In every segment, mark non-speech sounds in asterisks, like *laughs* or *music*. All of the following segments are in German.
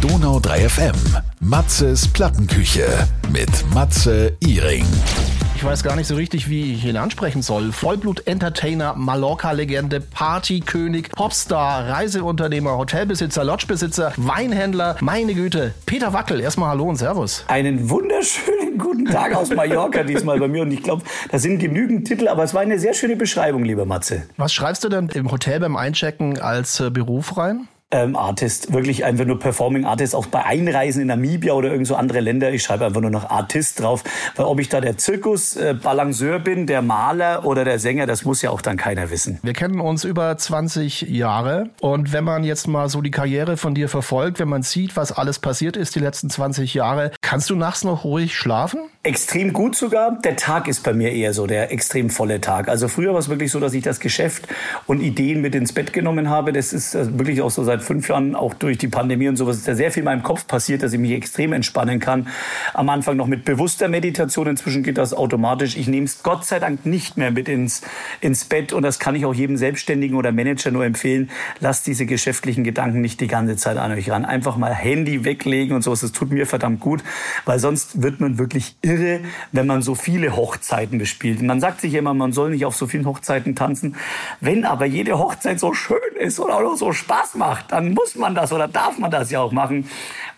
Donau 3 FM. Matzes Plattenküche mit Matze Iring. Ich weiß gar nicht so richtig, wie ich ihn ansprechen soll. Vollblut-Entertainer, Mallorca-Legende, Partykönig, Popstar, Reiseunternehmer, Hotelbesitzer, Lodgebesitzer, Weinhändler. Meine Güte. Peter Wackel, erstmal Hallo und Servus. Einen wunderschönen guten Tag aus Mallorca diesmal bei mir. Und ich glaube, da sind genügend Titel, aber es war eine sehr schöne Beschreibung, lieber Matze. Was schreibst du denn im Hotel beim Einchecken als äh, Beruf rein? Ähm, Artist, wirklich einfach nur Performing Artist, auch bei Einreisen in Namibia oder irgend so andere Länder. Ich schreibe einfach nur noch Artist drauf, weil ob ich da der Zirkus-Balanceur äh, bin, der Maler oder der Sänger, das muss ja auch dann keiner wissen. Wir kennen uns über 20 Jahre und wenn man jetzt mal so die Karriere von dir verfolgt, wenn man sieht, was alles passiert ist die letzten 20 Jahre, kannst du nachts noch ruhig schlafen? Extrem gut sogar. Der Tag ist bei mir eher so der extrem volle Tag. Also früher war es wirklich so, dass ich das Geschäft und Ideen mit ins Bett genommen habe. Das ist äh, wirklich auch so seit fünf Jahren, auch durch die Pandemie und sowas, ist da sehr viel in meinem Kopf passiert, dass ich mich extrem entspannen kann. Am Anfang noch mit bewusster Meditation. Inzwischen geht das automatisch. Ich nehme es Gott sei Dank nicht mehr mit ins, ins Bett. Und das kann ich auch jedem Selbstständigen oder Manager nur empfehlen. Lasst diese geschäftlichen Gedanken nicht die ganze Zeit an euch ran. Einfach mal Handy weglegen und sowas. Das tut mir verdammt gut, weil sonst wird man wirklich wenn man so viele Hochzeiten bespielt. Man sagt sich immer, man soll nicht auf so vielen Hochzeiten tanzen. Wenn aber jede Hochzeit so schön ist oder auch so Spaß macht, dann muss man das oder darf man das ja auch machen.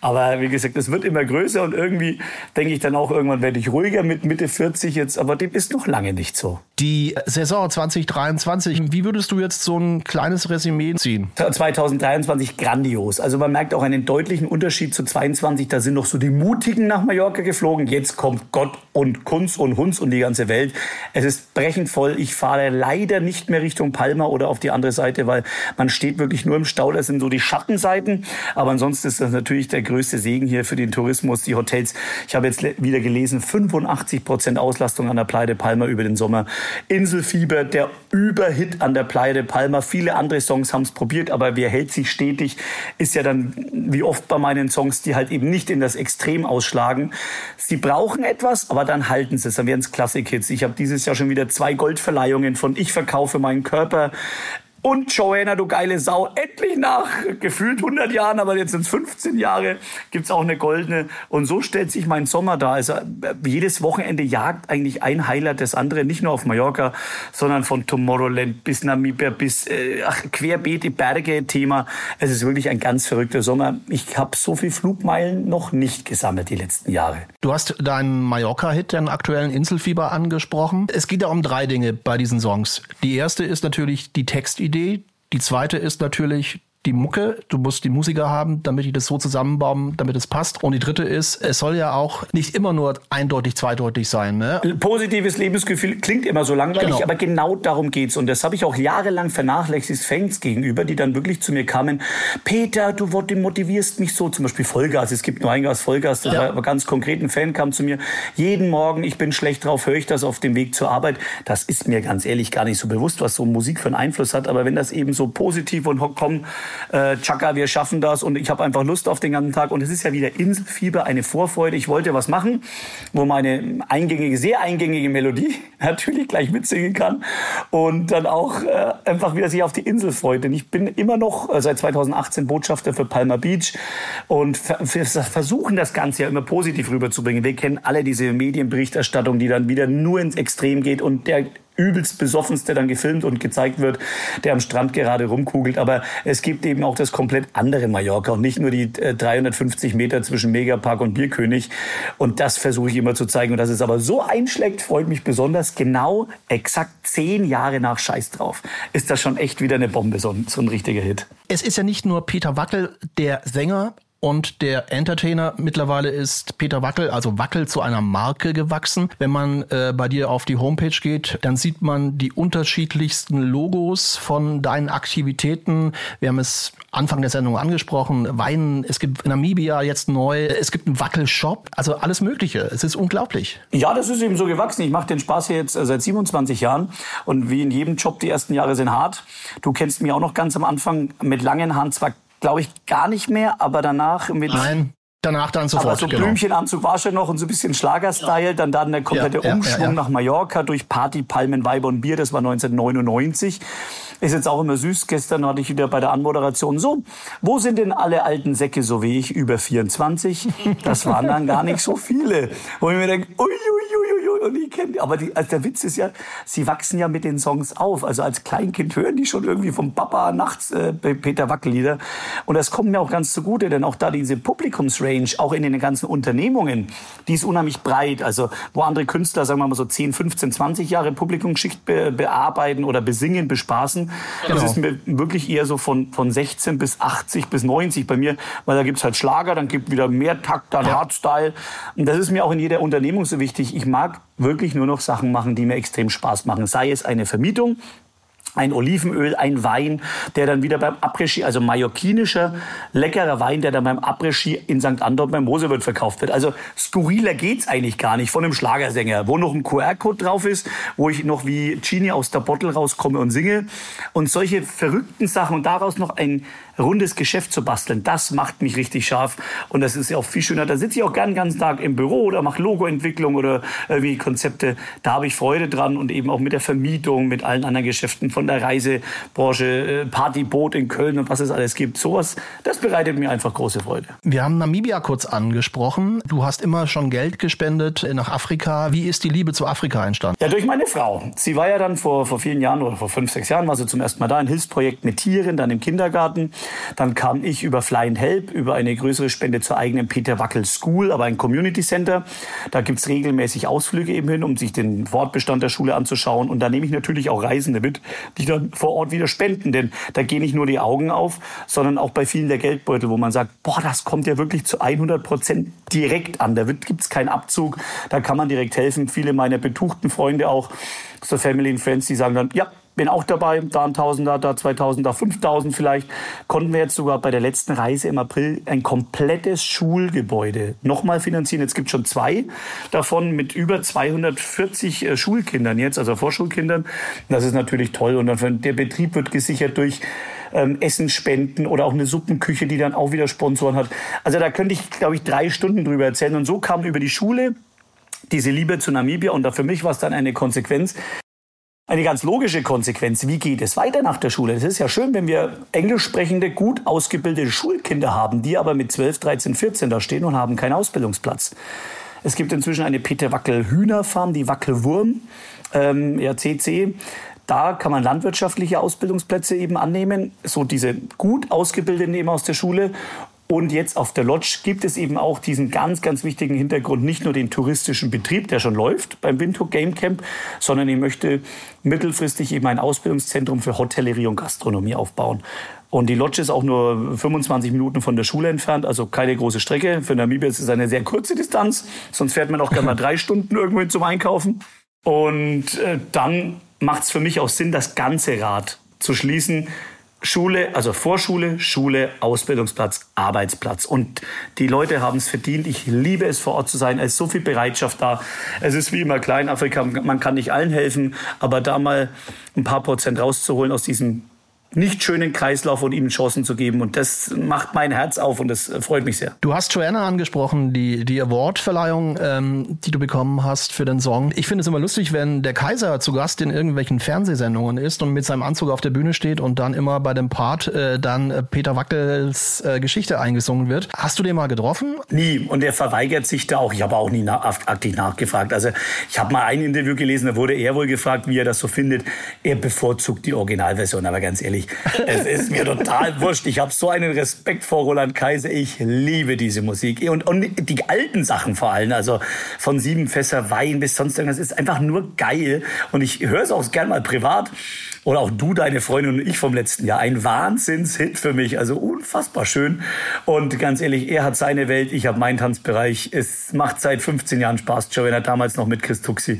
Aber wie gesagt, es wird immer größer und irgendwie denke ich dann auch, irgendwann werde ich ruhiger mit Mitte 40 jetzt, aber dem ist noch lange nicht so. Die Saison 2023, wie würdest du jetzt so ein kleines Resümee ziehen? 2023 grandios. Also man merkt auch einen deutlichen Unterschied zu 22. Da sind noch so die Mutigen nach Mallorca geflogen. Jetzt kommt Gott und Kunst und Hunz und die ganze Welt. Es ist brechend voll. Ich fahre leider nicht mehr Richtung Palma oder auf die andere Seite, weil man steht wirklich nur im Stau. Das sind so die Schattenseiten. Aber ansonsten ist das natürlich der größte Segen hier für den Tourismus, die Hotels. Ich habe jetzt wieder gelesen, 85 Prozent Auslastung an der de Palma über den Sommer. Inselfieber, der Überhit an der Playa de Palma. Viele andere Songs haben es probiert, aber wer hält sich stetig, ist ja dann wie oft bei meinen Songs, die halt eben nicht in das Extrem ausschlagen. Sie brauchen etwas, aber dann halten sie es. Dann werden es Klassik-Hits. Ich habe dieses Jahr schon wieder zwei Goldverleihungen von Ich verkaufe meinen Körper und Joanna, du geile Sau, endlich nach gefühlt 100 Jahren, aber jetzt sind es 15 Jahre, gibt's auch eine goldene. Und so stellt sich mein Sommer da. Also jedes Wochenende jagt eigentlich ein Highlight das andere, nicht nur auf Mallorca, sondern von Tomorrowland bis Namibia bis äh, ach, querbeet die Berge Thema. Es ist wirklich ein ganz verrückter Sommer. Ich habe so viel Flugmeilen noch nicht gesammelt die letzten Jahre. Du hast deinen Mallorca-Hit, den aktuellen Inselfieber angesprochen. Es geht ja um drei Dinge bei diesen Songs. Die erste ist natürlich die Textidee Idee. Die zweite ist natürlich die Mucke, du musst die Musiker haben, damit die das so zusammenbauen, damit es passt. Und die dritte ist, es soll ja auch nicht immer nur eindeutig, zweideutig sein. Ne? Positives Lebensgefühl klingt immer so langweilig, genau. aber genau darum geht's. Und das habe ich auch jahrelang vernachlässigt Fans gegenüber, die dann wirklich zu mir kamen. Peter, du motivierst mich so, zum Beispiel Vollgas. Es gibt nur ein Gas Vollgas, das ja. war ganz konkret. Ein Fan kam zu mir, jeden Morgen, ich bin schlecht drauf, höre ich das auf dem Weg zur Arbeit. Das ist mir ganz ehrlich gar nicht so bewusst, was so Musik für einen Einfluss hat. Aber wenn das eben so positiv und komm, äh, Chaka, wir schaffen das und ich habe einfach Lust auf den ganzen Tag. Und es ist ja wieder Inselfieber, eine Vorfreude. Ich wollte was machen, wo meine eingängige, sehr eingängige Melodie *laughs* natürlich gleich mitsingen kann und dann auch äh, einfach wieder sich auf die Insel freut. Denn ich bin immer noch äh, seit 2018 Botschafter für Palma Beach und versuchen das Ganze ja immer positiv rüberzubringen. Wir kennen alle diese Medienberichterstattung, die dann wieder nur ins Extrem geht und der übelst besoffenste dann gefilmt und gezeigt wird, der am Strand gerade rumkugelt. Aber es gibt eben auch das komplett andere Mallorca und nicht nur die 350 äh, Meter zwischen Megapark und Bierkönig. Und das versuche ich immer zu zeigen. Und dass es aber so einschlägt, freut mich besonders. Genau exakt zehn Jahre nach Scheiß drauf ist das schon echt wieder eine Bombe, so ein, so ein richtiger Hit. Es ist ja nicht nur Peter Wackel, der Sänger, und der Entertainer mittlerweile ist Peter Wackel, also Wackel zu einer Marke gewachsen. Wenn man äh, bei dir auf die Homepage geht, dann sieht man die unterschiedlichsten Logos von deinen Aktivitäten. Wir haben es Anfang der Sendung angesprochen. Weinen, es gibt Namibia jetzt neu, es gibt einen Wackel-Shop, also alles Mögliche. Es ist unglaublich. Ja, das ist eben so gewachsen. Ich mache den Spaß hier jetzt äh, seit 27 Jahren und wie in jedem Job, die ersten Jahre sind hart. Du kennst mich auch noch ganz am Anfang mit langen Haaren, zwar glaube ich, gar nicht mehr, aber danach mit. Nein. danach dann sofort. Aber so genau. Blümchenanzug war schon noch und so ein bisschen Schlagerstyle. Dann dann der komplette ja, Umschwung ja, ja, nach Mallorca durch Party, Palmen, Weiber und Bier. Das war 1999. Ist jetzt auch immer süß. Gestern hatte ich wieder bei der Anmoderation so, wo sind denn alle alten Säcke so wie ich, über 24? Das waren dann gar nicht so viele. Wo ich mir denke, ui, ui, ui, ui, und ich kenne, aber die, also der Witz ist ja, sie wachsen ja mit den Songs auf. Also als Kleinkind hören die schon irgendwie vom Papa nachts äh, Peter Wackellieder. Und das kommt mir auch ganz zugute, denn auch da diese Publikumsrange, auch in den ganzen Unternehmungen, die ist unheimlich breit. Also wo andere Künstler, sagen wir mal so 10, 15, 20 Jahre Publikumsschicht be bearbeiten oder besingen, bespaßen, Genau. Das ist mir wirklich eher so von, von 16 bis 80 bis 90 bei mir, weil da gibt's halt Schlager, dann gibt wieder mehr Takt, dann. Hardstyle. Und das ist mir auch in jeder Unternehmung so wichtig. Ich mag wirklich nur noch Sachen machen, die mir extrem Spaß machen. Sei es eine Vermietung, ein Olivenöl, ein Wein, der dann wieder beim Après-Ski, also mallorquinischer, leckerer Wein, der dann beim Après-Ski in St. Anton beim Mosewirt verkauft wird. Also skurriler geht's eigentlich gar nicht von einem Schlagersänger, wo noch ein QR-Code drauf ist, wo ich noch wie Genie aus der Bottle rauskomme und singe. Und solche verrückten Sachen und daraus noch ein rundes Geschäft zu basteln, das macht mich richtig scharf. Und das ist ja auch viel schöner. Da sitze ich auch gern den ganzen Tag im Büro oder mache Logoentwicklung oder irgendwie Konzepte. Da habe ich Freude dran und eben auch mit der Vermietung, mit allen anderen Geschäften von der Reisebranche, äh, Partyboot in Köln und was es alles gibt. Sowas, das bereitet mir einfach große Freude. Wir haben Namibia kurz angesprochen. Du hast immer schon Geld gespendet nach Afrika. Wie ist die Liebe zu Afrika entstanden? Ja, durch meine Frau. Sie war ja dann vor, vor vielen Jahren oder vor fünf, sechs Jahren war sie zum ersten Mal da, ein Hilfsprojekt mit Tieren, dann im Kindergarten. Dann kam ich über Fly Help, über eine größere Spende zur eigenen Peter Wackel School, aber ein Community Center. Da gibt's regelmäßig Ausflüge eben hin, um sich den Fortbestand der Schule anzuschauen. Und da nehme ich natürlich auch Reisende mit, die dann vor Ort wieder spenden. Denn da gehen nicht nur die Augen auf, sondern auch bei vielen der Geldbeutel, wo man sagt, boah, das kommt ja wirklich zu 100 Prozent direkt an. Da gibt's keinen Abzug. Da kann man direkt helfen. Viele meiner betuchten Freunde auch, so Family and Friends, die sagen dann, ja, bin auch dabei, da ein Tausender, da 2000, da 5000 vielleicht. Konnten wir jetzt sogar bei der letzten Reise im April ein komplettes Schulgebäude nochmal finanzieren. Jetzt gibt schon zwei davon mit über 240 äh, Schulkindern jetzt, also Vorschulkindern. Das ist natürlich toll und der Betrieb wird gesichert durch ähm, Essensspenden oder auch eine Suppenküche, die dann auch wieder Sponsoren hat. Also da könnte ich, glaube ich, drei Stunden drüber erzählen. Und so kam über die Schule diese Liebe zu Namibia und da für mich war es dann eine Konsequenz, eine ganz logische Konsequenz. Wie geht es weiter nach der Schule? Es ist ja schön, wenn wir englisch sprechende, gut ausgebildete Schulkinder haben, die aber mit 12, 13, 14 da stehen und haben keinen Ausbildungsplatz. Es gibt inzwischen eine Peter Wackel Hühnerfarm, die Wackelwurm, ähm, ja, CC. Da kann man landwirtschaftliche Ausbildungsplätze eben annehmen, so diese gut ausgebildeten eben aus der Schule und jetzt auf der Lodge gibt es eben auch diesen ganz, ganz wichtigen Hintergrund, nicht nur den touristischen Betrieb, der schon läuft beim Windhoek Game Camp, sondern ich möchte mittelfristig eben ein Ausbildungszentrum für Hotellerie und Gastronomie aufbauen. Und die Lodge ist auch nur 25 Minuten von der Schule entfernt, also keine große Strecke. Für Namibia ist es eine sehr kurze Distanz, sonst fährt man auch gerne mal *laughs* drei Stunden irgendwo zum Einkaufen. Und äh, dann macht es für mich auch Sinn, das ganze Rad zu schließen Schule, also Vorschule, Schule, Ausbildungsplatz, Arbeitsplatz. Und die Leute haben es verdient. Ich liebe es, vor Ort zu sein. Es ist so viel Bereitschaft da. Es ist wie immer Kleinafrika. Man kann nicht allen helfen, aber da mal ein paar Prozent rauszuholen aus diesem nicht schönen Kreislauf und ihnen Chancen zu geben. Und das macht mein Herz auf und das freut mich sehr. Du hast Joanna angesprochen, die, die Award-Verleihung, ähm, die du bekommen hast für den Song. Ich finde es immer lustig, wenn der Kaiser zu Gast in irgendwelchen Fernsehsendungen ist und mit seinem Anzug auf der Bühne steht und dann immer bei dem Part äh, dann äh, Peter Wackels äh, Geschichte eingesungen wird. Hast du den mal getroffen? Nie. Und er verweigert sich da auch. Ich habe auch nie nach, aktiv nachgefragt. Also ich habe mal ein Interview gelesen, da wurde er wohl gefragt, wie er das so findet. Er bevorzugt die Originalversion, aber ganz ehrlich, ehrlich. Es ist mir total *laughs* wurscht. Ich habe so einen Respekt vor Roland Kaiser. Ich liebe diese Musik. Und, und die alten Sachen vor allem. Also von sieben Fässer Wein bis sonst irgendwas. ist einfach nur geil. Und ich höre es auch gern mal privat. Oder auch du, deine Freundin und ich vom letzten Jahr. Ein Wahnsinnshit für mich. Also unfassbar schön. Und ganz ehrlich, er hat seine Welt, ich habe meinen Tanzbereich. Es macht seit 15 Jahren Spaß. Joanna damals noch mit Chris Tuxi.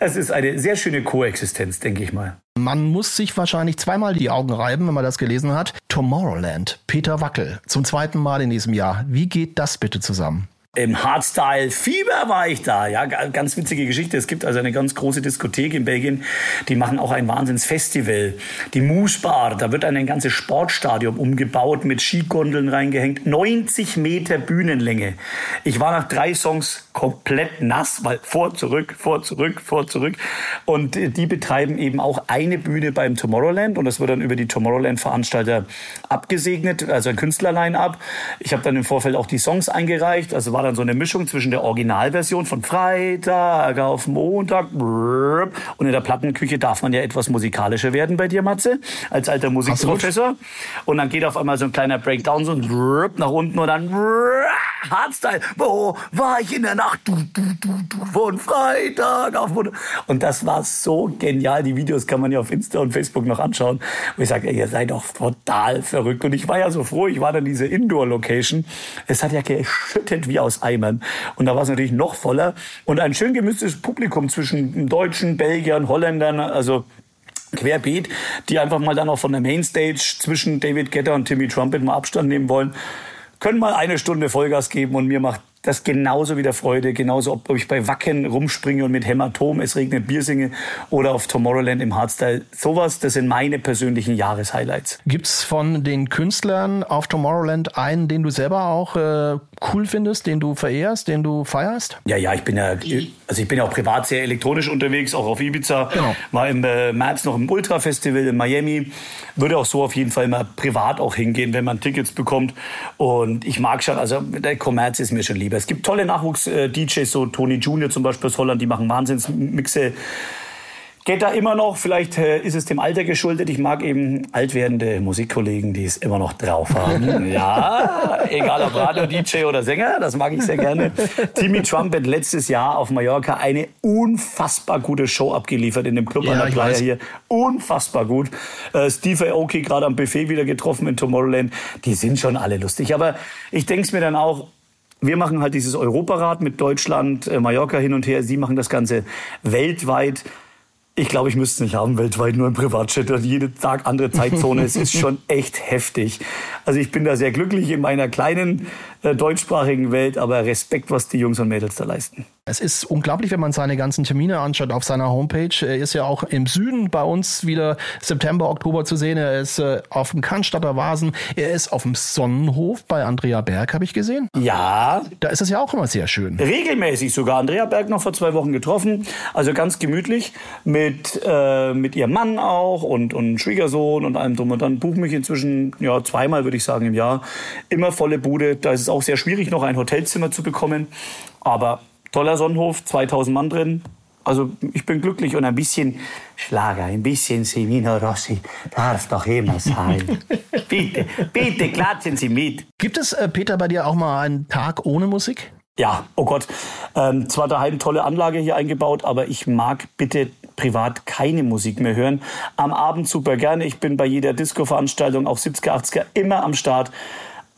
Es ist eine sehr schöne Koexistenz, denke ich mal. Man muss sich wahrscheinlich zweimal die Augen reiben, wenn man das gelesen hat. Tomorrowland, Peter Wackel, zum zweiten Mal in diesem Jahr. Wie geht das bitte zusammen? Im Hardstyle Fieber war ich da. Ja, ganz witzige Geschichte. Es gibt also eine ganz große Diskothek in Belgien, die machen auch ein Wahnsinnsfestival. Die Moose Bar, da wird ein ganzes Sportstadion umgebaut, mit Skigondeln reingehängt. 90 Meter Bühnenlänge. Ich war nach drei Songs komplett nass, weil vor, zurück, vor, zurück, vor, zurück. Und die betreiben eben auch eine Bühne beim Tomorrowland und das wird dann über die Tomorrowland-Veranstalter abgesegnet, also ein Künstlerline ab. Ich habe dann im Vorfeld auch die Songs eingereicht. Also war dann so eine Mischung zwischen der Originalversion von Freitag auf Montag und in der Plattenküche darf man ja etwas musikalischer werden bei dir, Matze, als alter Musikprofessor. Und dann geht auf einmal so ein kleiner Breakdown so nach unten und dann Hardstyle. Wo war ich in der Nacht? Du, du, du, du, von Freitag auf Montag. Und das war so genial. Die Videos kann man ja auf Insta und Facebook noch anschauen. Und ich sage, ihr seid doch total verrückt. Und ich war ja so froh, ich war dann diese Indoor-Location. Es hat ja geschüttet wie aus Eimern. Und da war es natürlich noch voller. Und ein schön gemischtes Publikum zwischen Deutschen, Belgiern, Holländern, also querbeet, die einfach mal dann auch von der Mainstage zwischen David Getter und Timmy Trumpet mal Abstand nehmen wollen, können mal eine Stunde Vollgas geben und mir macht das genauso wieder Freude, genauso ob, ich bei Wacken rumspringe und mit Hämatom, es regnet Bier singe oder auf Tomorrowland im Hardstyle. Sowas, das sind meine persönlichen Jahreshighlights. Gibt's von den Künstlern auf Tomorrowland einen, den du selber auch äh, cool findest, den du verehrst, den du feierst? Ja, ja, ich bin ja, also ich bin ja auch privat sehr elektronisch unterwegs, auch auf Ibiza. Genau. War im äh, März noch im Ultra Festival in Miami. Würde auch so auf jeden Fall mal privat auch hingehen, wenn man Tickets bekommt. Und ich mag schon, also der Kommerz ist mir schon lieber. Es gibt tolle Nachwuchs-DJs, so Tony Junior zum Beispiel aus Holland, die machen Wahnsinnsmixe. Geht da immer noch, vielleicht äh, ist es dem Alter geschuldet. Ich mag eben alt werdende Musikkollegen, die es immer noch drauf haben. *laughs* ja, egal ob Radio, DJ oder Sänger, das mag ich sehr gerne. Timmy Trumpet letztes Jahr auf Mallorca eine unfassbar gute Show abgeliefert in dem Club ja, an der Playa hier. Unfassbar gut. Äh, Steve Aoki gerade am Buffet wieder getroffen in Tomorrowland. Die sind schon alle lustig. Aber ich denke es mir dann auch, wir machen halt dieses Europarad mit Deutschland, äh, Mallorca hin und her. Sie machen das Ganze weltweit. Ich glaube, ich müsste es nicht haben weltweit, nur im Privatjet und jeden Tag andere Zeitzone. es ist *laughs* schon echt heftig. Also ich bin da sehr glücklich in meiner kleinen äh, deutschsprachigen Welt, aber Respekt, was die Jungs und Mädels da leisten. Es ist unglaublich, wenn man seine ganzen Termine anschaut auf seiner Homepage. Er ist ja auch im Süden bei uns wieder September, Oktober zu sehen. Er ist äh, auf dem Cannstatter Vasen. Er ist auf dem Sonnenhof bei Andrea Berg, habe ich gesehen. Ja. Da ist es ja auch immer sehr schön. Regelmäßig sogar. Andrea Berg noch vor zwei Wochen getroffen. Also ganz gemütlich mit, äh, mit ihrem Mann auch und, und Schwiegersohn und allem drum und dann. Buche mich inzwischen ja, zweimal, würde ich sagen, im Jahr. Immer volle Bude. Da ist es auch sehr schwierig, noch ein Hotelzimmer zu bekommen. Aber toller Sonnenhof, 2000 Mann drin. Also ich bin glücklich und ein bisschen Schlager, ein bisschen Semino Rossi darf doch immer sein. *laughs* bitte, bitte klatschen Sie mit. Gibt es, äh, Peter, bei dir auch mal einen Tag ohne Musik? Ja, oh Gott. Ähm, zwar daheim tolle Anlage hier eingebaut, aber ich mag bitte privat keine Musik mehr hören. Am Abend super gerne. Ich bin bei jeder Disco-Veranstaltung, auch 70er, 80er, immer am Start.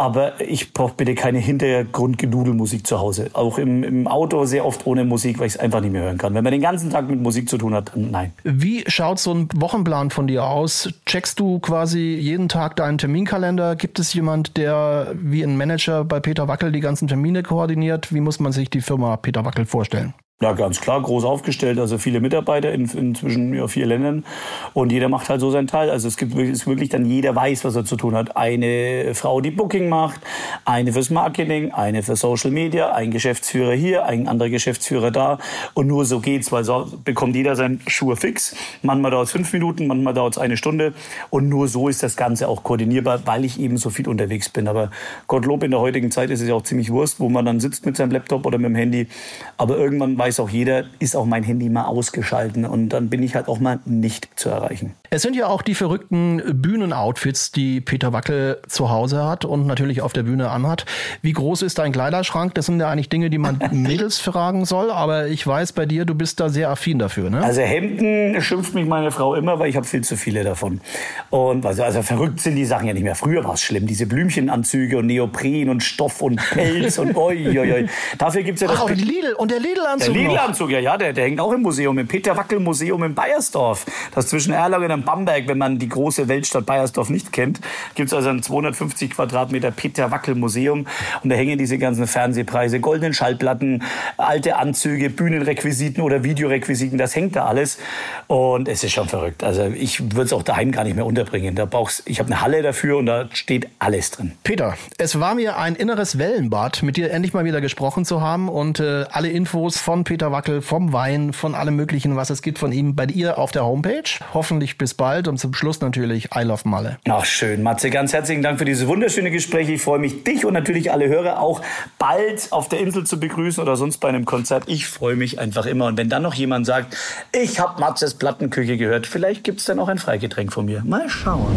Aber ich brauche bitte keine Hintergrundgedudelmusik zu Hause. Auch im, im, Auto sehr oft ohne Musik, weil ich es einfach nicht mehr hören kann. Wenn man den ganzen Tag mit Musik zu tun hat, dann nein. Wie schaut so ein Wochenplan von dir aus? Checkst du quasi jeden Tag deinen Terminkalender? Gibt es jemand, der wie ein Manager bei Peter Wackel die ganzen Termine koordiniert? Wie muss man sich die Firma Peter Wackel vorstellen? Ja, ganz klar, groß aufgestellt, also viele Mitarbeiter in, inzwischen ja, vier Ländern und jeder macht halt so seinen Teil. Also es gibt es wirklich dann jeder weiß, was er zu tun hat. Eine Frau, die Booking macht, eine fürs Marketing, eine für Social Media, ein Geschäftsführer hier, ein anderer Geschäftsführer da und nur so geht's, weil so bekommt jeder seinen Schuh fix. Manchmal dauert es fünf Minuten, manchmal dauert es eine Stunde und nur so ist das Ganze auch koordinierbar, weil ich eben so viel unterwegs bin. Aber Gottlob in der heutigen Zeit ist es ja auch ziemlich Wurst, wo man dann sitzt mit seinem Laptop oder mit dem Handy. Aber irgendwann weiß weiß auch jeder, ist auch mein Handy mal ausgeschalten und dann bin ich halt auch mal nicht zu erreichen. Es sind ja auch die verrückten Bühnenoutfits, die Peter Wackel zu Hause hat und natürlich auf der Bühne anhat. Wie groß ist dein Kleiderschrank? Das sind ja eigentlich Dinge, die man *laughs* Mädels fragen soll, aber ich weiß bei dir, du bist da sehr affin dafür, ne? Also Hemden schimpft mich meine Frau immer, weil ich habe viel zu viele davon. Und also, also verrückt sind die Sachen ja nicht mehr. Früher war es schlimm, diese Blümchenanzüge und Neopren und Stoff und Pelz und *laughs* oi, oi, oi. Dafür gibt's ja das... Ach, und Lidl und der Lidl-Anzug Der Lidl-Anzug, ja, ja, der, der hängt auch im Museum, im Peter Wackel Museum in Bayersdorf, das zwischen Erlangen in Bamberg, wenn man die große Weltstadt Bayersdorf nicht kennt, gibt es also ein 250 Quadratmeter Peter Wackel Museum und da hängen diese ganzen Fernsehpreise, goldenen Schallplatten, alte Anzüge, Bühnenrequisiten oder Videorequisiten, das hängt da alles und es ist schon verrückt. Also ich würde es auch daheim gar nicht mehr unterbringen. Da brauchst, ich habe eine Halle dafür und da steht alles drin. Peter, es war mir ein inneres Wellenbad, mit dir endlich mal wieder gesprochen zu haben und äh, alle Infos von Peter Wackel, vom Wein, von allem möglichen, was es gibt von ihm bei dir auf der Homepage. Hoffentlich bis bald und zum Schluss natürlich I Love Malle. Ach schön, Matze, ganz herzlichen Dank für diese wunderschöne Gespräche. Ich freue mich, dich und natürlich alle Hörer auch bald auf der Insel zu begrüßen oder sonst bei einem Konzert. Ich freue mich einfach immer. Und wenn dann noch jemand sagt, ich habe Matzes Plattenküche gehört, vielleicht gibt es dann auch ein Freigetränk von mir. Mal schauen.